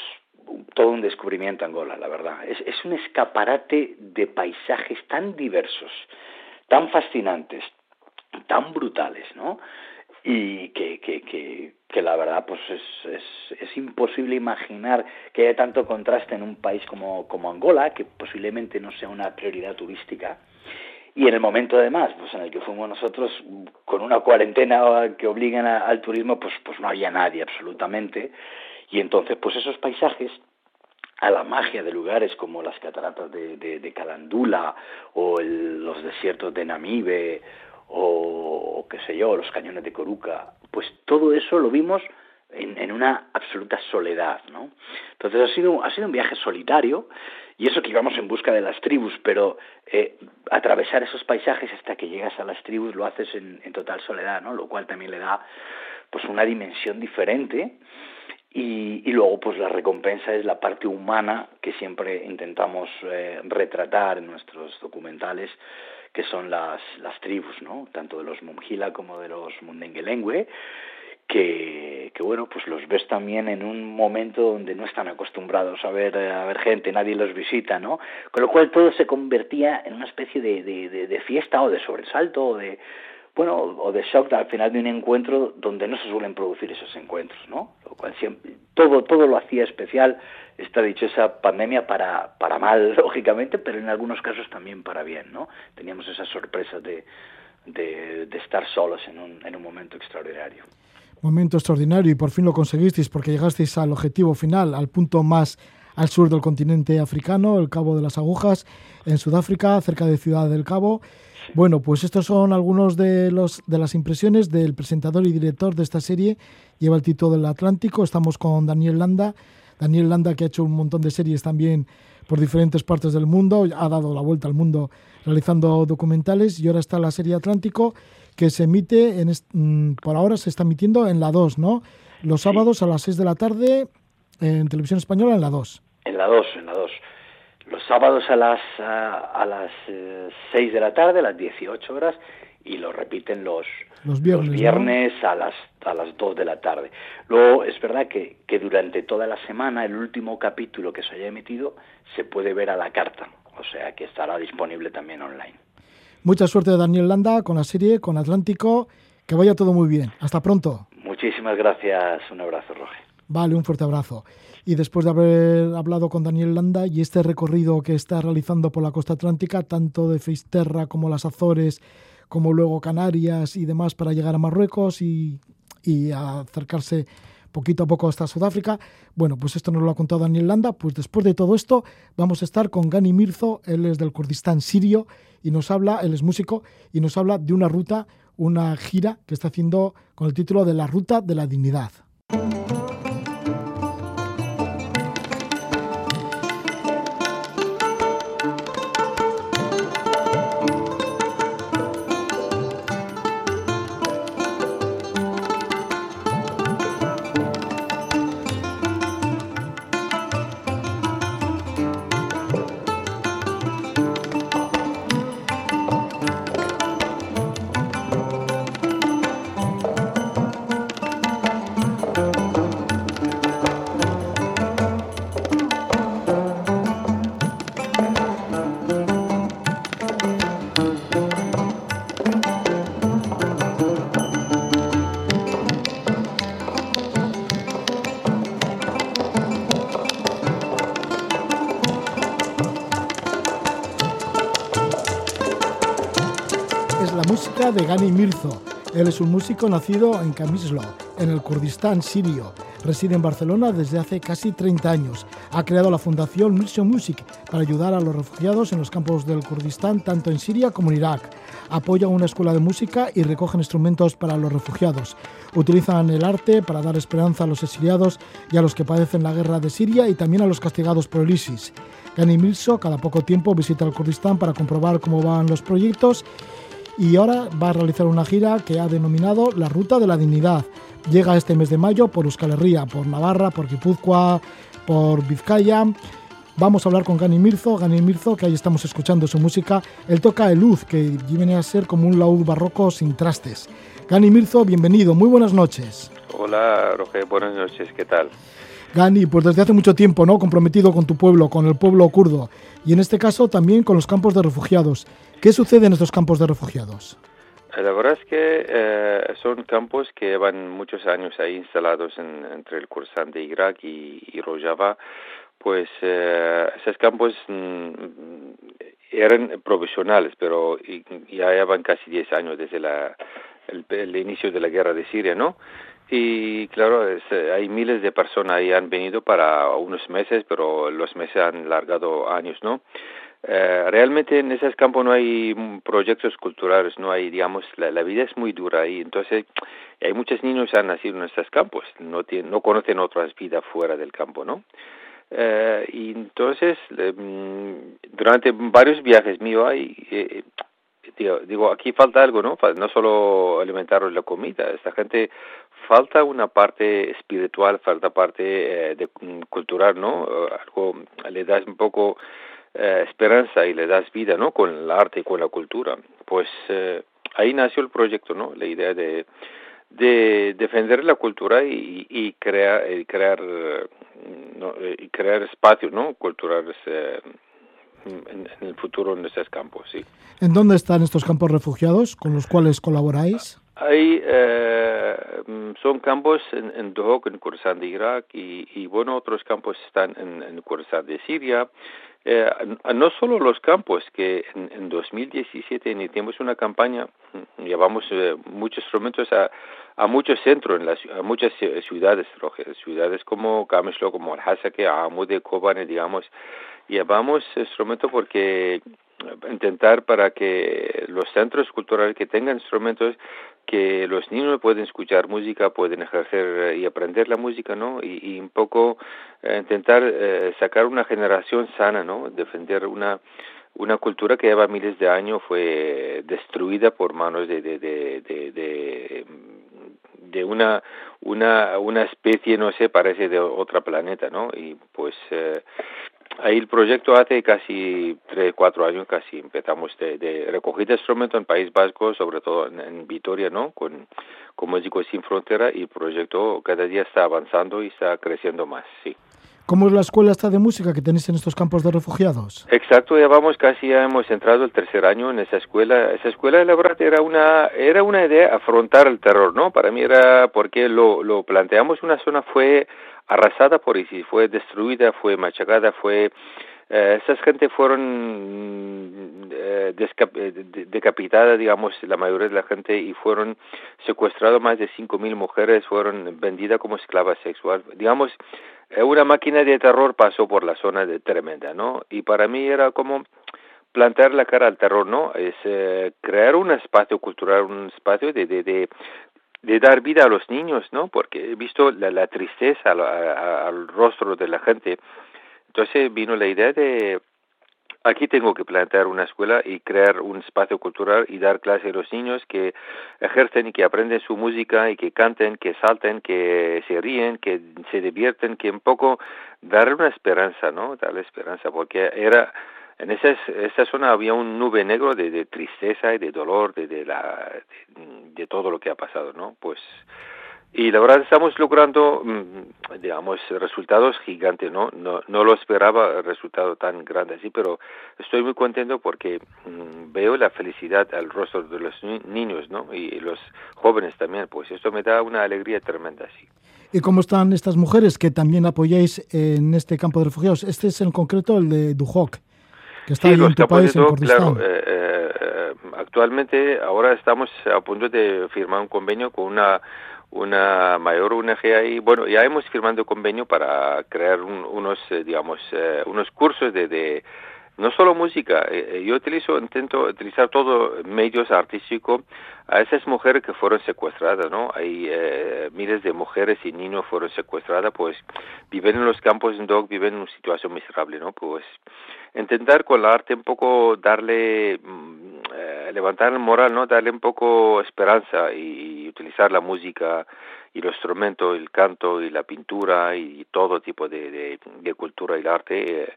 todo un descubrimiento Angola, la verdad. Es, es un escaparate de paisajes tan diversos, tan fascinantes, tan brutales, ¿no? y que, que, que, que, la verdad pues es, es, es imposible imaginar que haya tanto contraste en un país como, como Angola, que posiblemente no sea una prioridad turística, y en el momento además pues en el que fuimos nosotros con una cuarentena que obligan al turismo pues pues no había nadie absolutamente Y entonces, pues esos paisajes a la magia de lugares como las cataratas de, de, Calandula o los desiertos de Namibe o, qué sé yo, los cañones de Coruca, pues todo eso lo vimos en, en, una absoluta soledad, ¿no? Entonces ha sido, ha sido un viaje solitario y eso que íbamos en busca de las tribus, pero eh, atravesar esos paisajes hasta que llegas a las tribus lo haces en, en total soledad, ¿no? Lo cual también le da pues una dimensión diferente y, y, luego, pues la recompensa es la parte humana que siempre intentamos eh, retratar en nuestros documentales, que son las, las tribus, ¿no? Tanto de los Mumjila como de los Mundenguelengue, que, que, bueno, pues los ves también en un momento donde no están acostumbrados a ver, a ver gente, nadie los visita, ¿no? Con lo cual todo se convertía en una especie de, de, de fiesta o de sobresalto o de, bueno, o de shock al final de un encuentro donde no se suelen producir esos encuentros, ¿no? Lo cual siempre, todo, todo lo hacía especial, esta dichosa pandemia para, para mal, lógicamente, pero en algunos casos también para bien, ¿no? Teníamos esa sorpresa de, de, de estar solos en un, en un momento extraordinario. Momento extraordinario y por fin lo conseguisteis porque llegasteis al objetivo final, al punto más al sur del continente africano, el Cabo de las Agujas, en Sudáfrica, cerca de Ciudad del Cabo. Bueno, pues estos son algunos de, los, de las impresiones del presentador y director de esta serie. Lleva el título del Atlántico. Estamos con Daniel Landa. Daniel Landa, que ha hecho un montón de series también por diferentes partes del mundo, ha dado la vuelta al mundo realizando documentales y ahora está la serie Atlántico que se emite, en mm, por ahora se está emitiendo en la 2, ¿no? Los sábados a las 6 de la tarde en televisión española en la 2. En la 2, en la 2 los sábados a las, a, las 6 eh, de la tarde, a las 18 horas, y lo repiten los, los viernes, viernes a, las, a las 2 de la tarde. Luego, es verdad que, que durante toda la semana, el último capítulo que se haya emitido se puede ver a la carta, o sea que estará disponible también online. Mucha suerte, Daniel Landa, con la serie, con Atlántico. Que vaya todo muy bien. Hasta pronto. Muchísimas gracias. Un abrazo, Roger. Vale, un fuerte abrazo. Y después de haber hablado con Daniel Landa y este recorrido que está realizando por la costa atlántica, tanto de Feisterra como las Azores, como luego Canarias y demás para llegar a Marruecos y, y acercarse poquito a poco hasta Sudáfrica. Bueno, pues esto nos lo ha contado Daniel Landa. Pues después de todo esto, vamos a estar con Gani Mirzo, él es del Kurdistán sirio y nos habla, él es músico, y nos habla de una ruta, una gira que está haciendo con el título de La Ruta de la Dignidad. Músico nacido en Kamislo, en el Kurdistán sirio. Reside en Barcelona desde hace casi 30 años. Ha creado la fundación Mirzo Music para ayudar a los refugiados en los campos del Kurdistán, tanto en Siria como en Irak. Apoya una escuela de música y recogen instrumentos para los refugiados. Utilizan el arte para dar esperanza a los exiliados y a los que padecen la guerra de Siria y también a los castigados por el ISIS. Gani Mirzo cada poco tiempo visita el Kurdistán para comprobar cómo van los proyectos y ahora va a realizar una gira que ha denominado La Ruta de la Dignidad. Llega este mes de mayo por Euskal Herria, por Navarra, por Guipúzcoa, por Vizcaya. Vamos a hablar con Gani Mirzo, Gani Mirzo, que ahí estamos escuchando su música. Él toca el luz, que viene a ser como un laúd barroco sin trastes. Gani Mirzo, bienvenido, muy buenas noches. Hola, Roger, buenas noches, ¿qué tal? Gani, pues desde hace mucho tiempo, ¿no? Comprometido con tu pueblo, con el pueblo kurdo, y en este caso también con los campos de refugiados. ¿Qué sucede en estos campos de refugiados? Eh, la verdad es que eh, son campos que llevan muchos años ahí instalados entre el Kurdistán de Irak y, Rojava. Pues eh, esos campos mm, eran provisionales, pero ya llevan casi 10 años desde la, el, inicio de la guerra de Siria, ¿no? Y claro, hay miles de personas ahí han venido para unos meses, pero los meses han largado años, ¿no? Eh, realmente en esos campos no hay proyectos culturales, no hay, digamos, la, vida es muy dura ahí. Entonces, hay muchos niños que han nacido en estos campos, no, tienen, no conocen otras vidas fuera del campo, ¿no? Eh, y entonces, em, durante varios viajes míos, hay, eh, digo, aquí falta algo, ¿no? No solo alimentar la comida, esta gente falta una parte espiritual, falta parte de mm, cultural, ¿no? Algo le das un poco eh, esperanza y le das vida, ¿no? Con el arte y con la cultura. Pues eh, ahí nació el proyecto, ¿no? La idea de, de defender la cultura y, crear, y crear, y crear espacios, ¿no? Culturales eh, en, el futuro en estos campos, sí. ¿En dónde están estos campos refugiados con los cuales colaboráis? Ahí eh, son campos en, en Dohok, en Kurdistán de Irak, y, y, bueno, otros campos están en, en Kurdistán de Siria, eh, no solo los campos, que en, en 2017 iniciamos una campaña, mm, llevamos eh, muchos instrumentos a, a muchos centros, en las, a muchas ciudades, ciudades como Kamishlo, como Al-Hasake, Amude, Kobane, digamos, llevamos instrumentos porque intentar para que los centros culturales que tengan instrumentos que los niños pueden escuchar música, pueden ejercer y aprender la música, ¿no? Y, un poco eh, intentar eh, sacar una generación sana, ¿no? Defender una una cultura que lleva miles de años fue destruida por manos de de, de, de, de una una una especie no sé parece de otro planeta no y pues eh, Ahí el proyecto hace casi tres, cuatro años casi empezamos de, de recoger instrumentos en País Vasco, sobre todo en, Vitoria, ¿no? Con, con Músicos Sin Frontera y el proyecto cada día está avanzando y está creciendo más, sí. ¿Cómo es la escuela esta de música que tenéis en estos campos de refugiados? Exacto, ya vamos casi ya hemos entrado el tercer año en esa escuela. Esa escuela, la verdad, era una era una idea afrontar el terror, ¿no? Para mí era porque lo lo planteamos una zona fue arrasada por ISIS, fue destruida, fue machacada, fue eh, esas gente fueron eh, eh decapitadas, digamos, la mayoría de la gente y fueron secuestradas más de 5.000 mujeres, fueron vendidas como esclavas sexuales. Digamos, una máquina de terror pasó por la zona de tremenda, ¿no? Y para mí era como plantear la cara al terror, ¿no? Es eh, crear un espacio cultural, un espacio de, de, de, dar vida a los niños, ¿no? Porque he visto la, la tristeza al, rostro de la gente. Entonces vino la idea de aquí tengo que plantear una escuela y crear un espacio cultural y dar clase a los niños que ejercen y que aprenden su música y que canten, que salten, que se ríen, que se divierten, que un poco dar una esperanza, ¿no? Darle esperanza, porque era en esa, esa zona había un nube negro de, de tristeza y de dolor de, de la de, todo lo que ha pasado no pues y la verdad estamos logrando mm, digamos resultados gigantes no no no lo esperaba resultado tan grande así pero estoy muy contento porque mm, veo la felicidad al rostro de los niños no y los jóvenes también pues esto me da una alegría tremenda sí. ¿Y cómo están estas mujeres que también apoyáis en este campo de refugiados? Este es en concreto el de Duhok que está en tu país, en Claro, eh, eh, actualmente ahora estamos a punto de firmar un convenio con una una mayor ONG ahí. Bueno, ya hemos firmado un convenio para crear unos, eh, digamos, eh, unos cursos de, de no solo música, eh, eh, yo utilizo, intento utilizar todo medios artísticos a esas mujeres que fueron secuestradas, ¿no? Hay eh, miles de mujeres y niños fueron secuestradas, pues viven en los campos en Dog, viven en una situación miserable, ¿no? Pues intentar con el arte un poco darle, mm, levantar el moral, ¿no? Darle un poco esperanza y, utilizar la música y los instrumentos, el canto y la pintura y todo tipo de, de, cultura y el arte. Eh,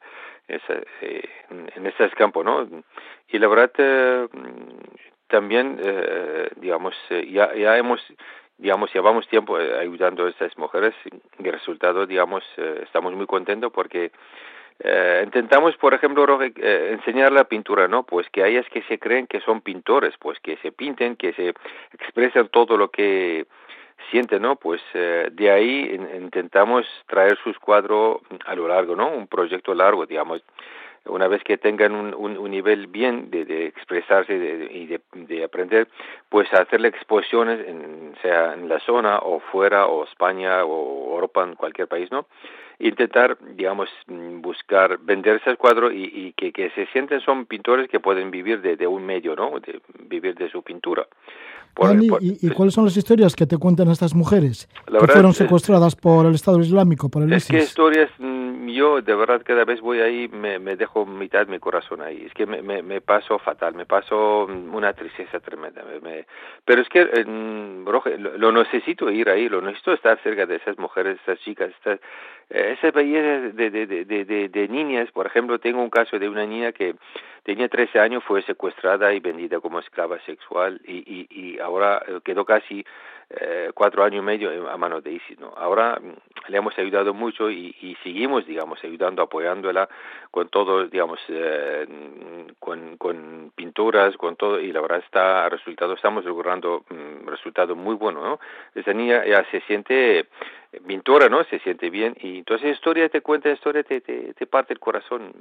eh, en ese campo, ¿no? Y la verdad, eh, también, eh, digamos, ya, ya hemos, digamos, llevamos tiempo ayudando a estas mujeres y el resultado, digamos, estamos muy contentos porque intentamos, por ejemplo, enseñar la pintura, ¿no? Pues que a ellas que se creen que son pintores, pues que se pinten, que se expresen todo lo que siente, ¿no? Pues eh, de ahí intentamos traer sus cuadros a lo largo, ¿no? Un proyecto largo, digamos. Una vez que tengan un, un, nivel bien de, expresarse y de, aprender, pues hacerle exposiciones, en, sea en la zona o fuera, o España o Europa, en cualquier país, ¿no? intentar, digamos, mm, buscar vender ese cuadro y, y que, que, se sienten son pintores que pueden vivir de, de un medio, ¿no? De, vivir de su pintura. ¿y, cuáles son las historias que te cuentan estas mujeres que fueron secuestradas por el Estado Islámico, por el Es que historias, mm, yo de verdad cada vez voy ahí, me, me dejo mitad mi corazón ahí. Es que me, me, me paso fatal, me paso una tristeza tremenda. Me, pero es que, lo, lo, necesito ir ahí, lo necesito estar cerca de esas mujeres, esas chicas, estas esa belleza de, de, de, de, de niñas, por ejemplo, tengo un caso de una niña que tenía 13 años, fue secuestrada y vendida como esclava sexual y, y, y ahora eh, quedó casi eh, cuatro años y medio a manos de ISIS. ¿no? Ahora mm, le hemos ayudado mucho y, y seguimos, digamos, ayudando, apoyándola con todo, digamos, eh, con, con pinturas, con todo, y la verdad está resultado, estamos logrando mm, resultados muy buenos. ¿no? Esa niña ya se siente pintora, ¿no? Se siente bien y entonces historia te cuenta, historia te, te, te parte el corazón.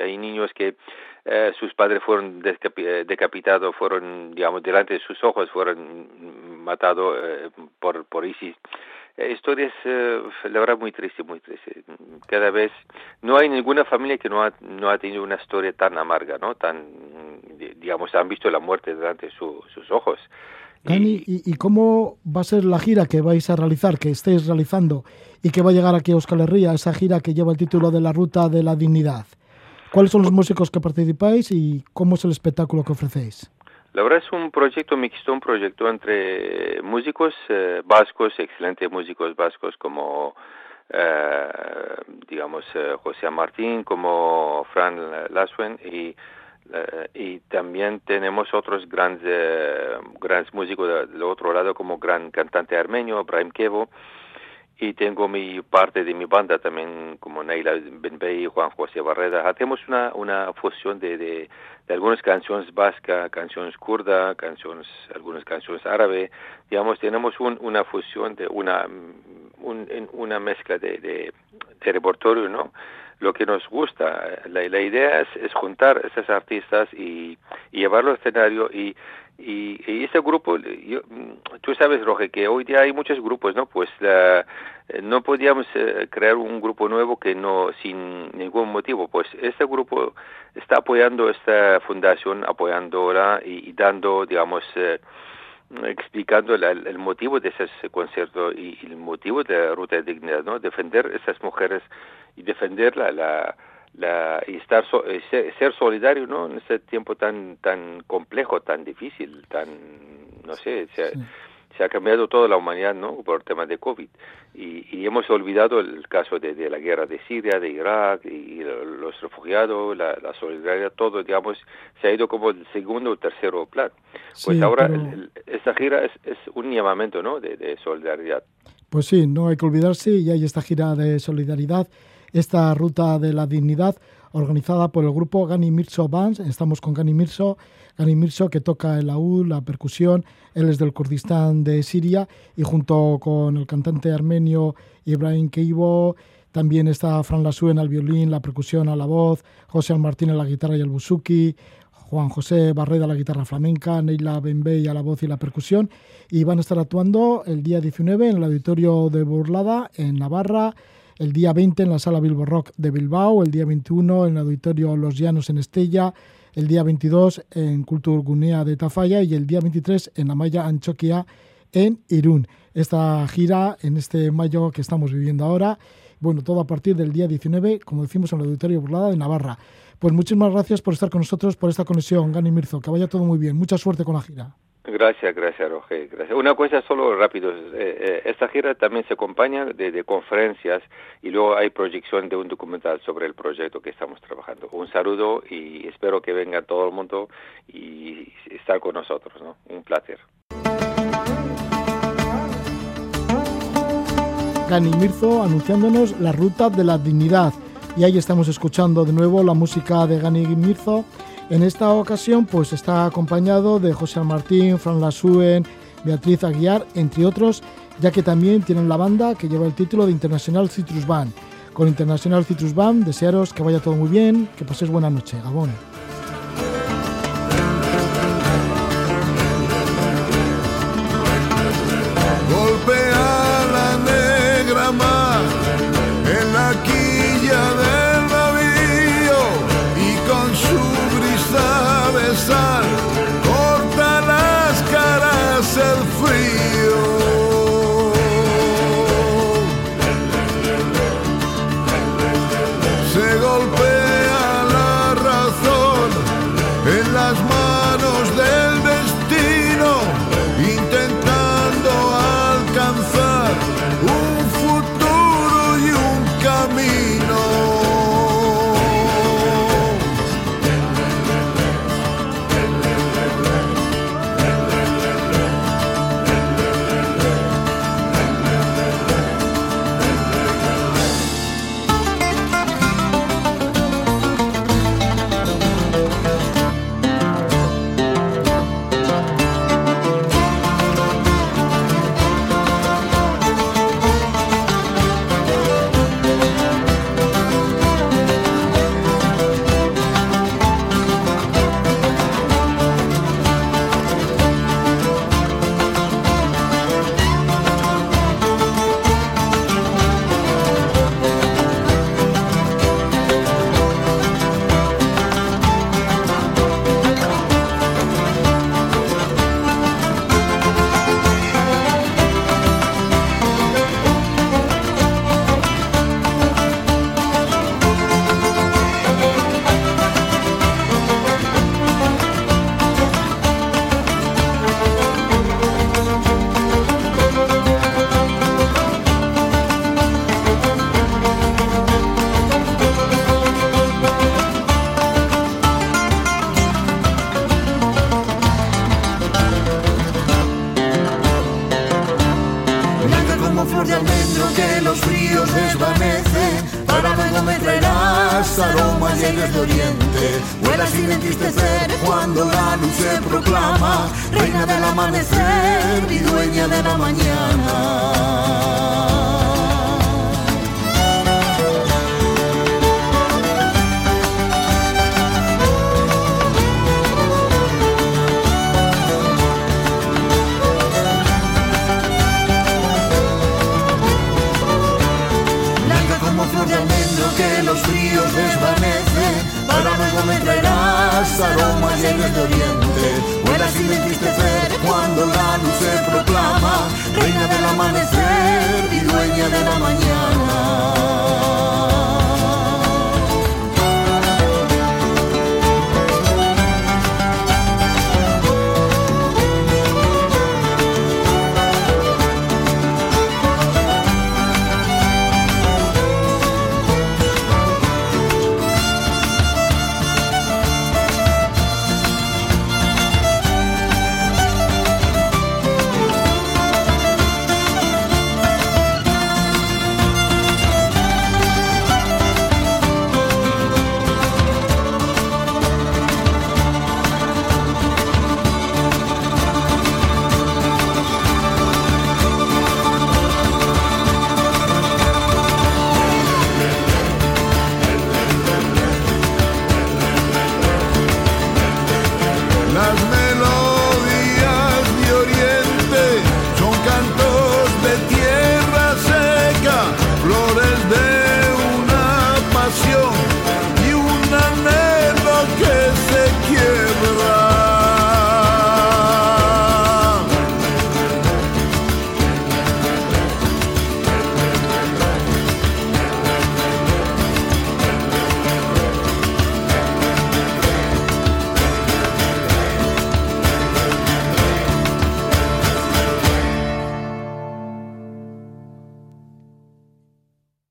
Hay niños que eh, sus padres fueron decapitados, fueron, digamos, delante de sus ojos, fueron matados eh, por, por ISIS. Eh, historias, eh, la verdad, muy triste, muy triste. Cada vez no hay ninguna familia que no ha, no ha tenido una historia tan amarga, ¿no? Tan, digamos, han visto la muerte delante de sus ojos. Dani, ¿y, cómo va a ser la gira que vais a realizar, que estéis realizando y que va a llegar aquí a Euskal Herria, esa gira que lleva el título de la Ruta de la Dignidad? ¿Cuáles son los músicos que participáis y cómo es el espectáculo que ofrecéis? La verdad es un proyecto mixto, un proyecto entre músicos eh, vascos, excelentes músicos vascos como, eh, digamos, eh, José Martín, como Fran Lasuen y eh, y también tenemos otros grandes, eh, grandes músicos del otro lado como gran cantante armenio, Brahim Kevo, y tengo mi parte de mi banda también como Neila Benbey y Juan José Barreda. Hacemos una, una fusión de, de, algunas canciones vasca, canciones kurda, canciones, algunas canciones árabe. Digamos, tenemos un, una fusión de una, un, una mezcla de, de, de repertorio, ¿no? Lo que nos gusta. La, idea es, juntar a esos artistas y, y llevarlo al escenario y, y, y ese grupo, yo, tú sabes, Roge, que hoy día hay muchos grupos, ¿no? Pues la, no podíamos eh, crear un grupo nuevo que no, sin ningún motivo. Pues este grupo está apoyando esta fundación, apoyándola y, y dando, digamos, eh, explicando el, el, motivo de ese concierto y, el motivo de la Ruta de Dignidad, ¿no? Defender esas mujeres y defender la, la, y estar eh, ser, solidario, ¿no? En este tiempo tan tan complejo, tan difícil, tan no sé, se, se ha cambiado toda la humanidad, ¿no? Por temas de COVID y, y hemos olvidado el caso de, de, la guerra de Siria, de Irak y los refugiados, la, la solidaridad, todo, digamos, se ha ido como el segundo o tercero plan. Pues ahora esta gira es, es, un llamamiento, ¿no? De, de solidaridad. Pues sí, no hay que olvidarse y hay esta gira de solidaridad esta ruta de la dignidad organizada por el grupo Gani Mirso Bands. Estamos con Gani Mirso, Gani Mirso que toca el laúd, la percusión, él es del Kurdistán de Siria y junto con el cantante armenio Ibrahim Keibo, también está Fran Lasuen al violín, la percusión a la voz, José Martín a la guitarra y el buzuki, Juan José Barreda a la guitarra flamenca, Neila Benbey a la voz y la percusión y van a estar actuando el día 19 en el auditorio de Burlada en Navarra, el día 20 en la Sala Bilbo Rock de Bilbao, el día 21 en el Auditorio Los Llanos en Estella, el día 22 en Cultur Gunea de Tafalla y el día 23 en Amaya Anchoquia en Irún. Esta gira en este mayo que estamos viviendo ahora, bueno, todo a partir del día 19, como decimos, en el Auditorio Burlada de Navarra. Pues muchísimas gracias por estar con nosotros, por esta conexión, Gani Mirzo. Que vaya todo muy bien. Mucha suerte con la gira. Gracias, gracias, Roger. Gracias. Una cosa solo rápido. Eh, eh, esta gira también se acompaña de, de, conferencias y luego hay proyección de un documental sobre el proyecto que estamos trabajando. Un saludo y espero que venga todo el mundo y estar con nosotros. ¿no? Un placer. Gani Mirzo anunciándonos la ruta de la dignidad. Y ahí estamos escuchando de nuevo la música de Gani Mirzo en esta ocasión pues está acompañado de José Martín, Fran Lasuen, Beatriz Aguiar, entre otros, ya que también tienen la banda que lleva el título de International Citrus Band. con International Citrus Band. Desearos que vaya todo muy bien, que paséis buena noche. Gabón. sus aromas llegas de oriente. Vuela sin entristecer cuando la luz se proclama, reina del amanecer y dueña de la mañana.